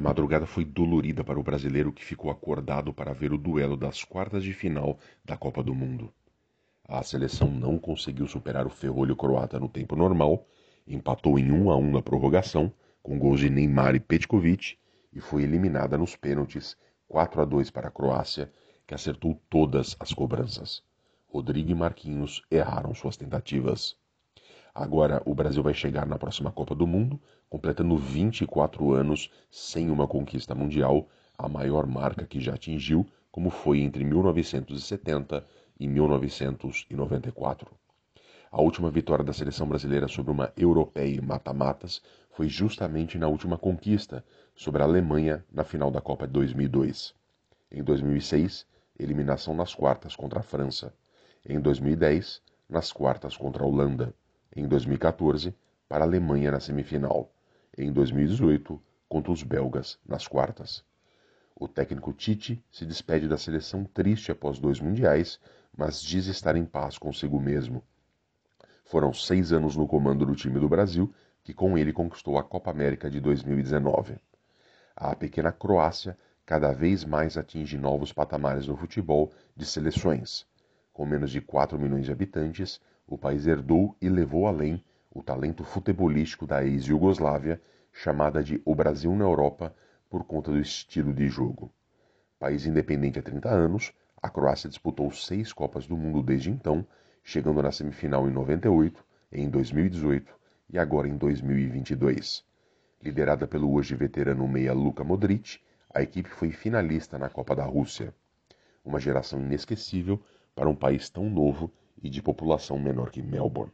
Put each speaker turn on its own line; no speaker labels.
madrugada foi dolorida para o brasileiro que ficou acordado para ver o duelo das quartas de final da Copa do Mundo. A seleção não conseguiu superar o ferrolho croata no tempo normal, empatou em 1 a 1 na prorrogação, com gols de Neymar e Petkovic, e foi eliminada nos pênaltis 4 a 2 para a Croácia, que acertou todas as cobranças. Rodrigo e Marquinhos erraram suas tentativas. Agora o Brasil vai chegar na próxima Copa do Mundo, completando 24 anos sem uma conquista mundial, a maior marca que já atingiu, como foi entre 1970 e 1994. A última vitória da seleção brasileira sobre uma europeia em mata-matas foi justamente na última conquista, sobre a Alemanha na final da Copa de 2002. Em 2006, eliminação nas quartas contra a França. Em 2010, nas quartas contra a Holanda. Em 2014, para a Alemanha na semifinal. Em 2018, contra os belgas nas quartas. O técnico Tite se despede da seleção triste após dois mundiais, mas diz estar em paz consigo mesmo. Foram seis anos no comando do time do Brasil, que com ele conquistou a Copa América de 2019. A pequena Croácia cada vez mais atinge novos patamares no futebol de seleções. Com menos de 4 milhões de habitantes, o país herdou e levou além o talento futebolístico da ex-Yugoslávia, chamada de o Brasil na Europa por conta do estilo de jogo. País independente há 30 anos, a Croácia disputou seis Copas do Mundo desde então, chegando na semifinal em 98, em 2018 e agora em 2022. Liderada pelo hoje veterano meia Luka Modric, a equipe foi finalista na Copa da Rússia. Uma geração inesquecível para um país tão novo e de população menor que Melbourne.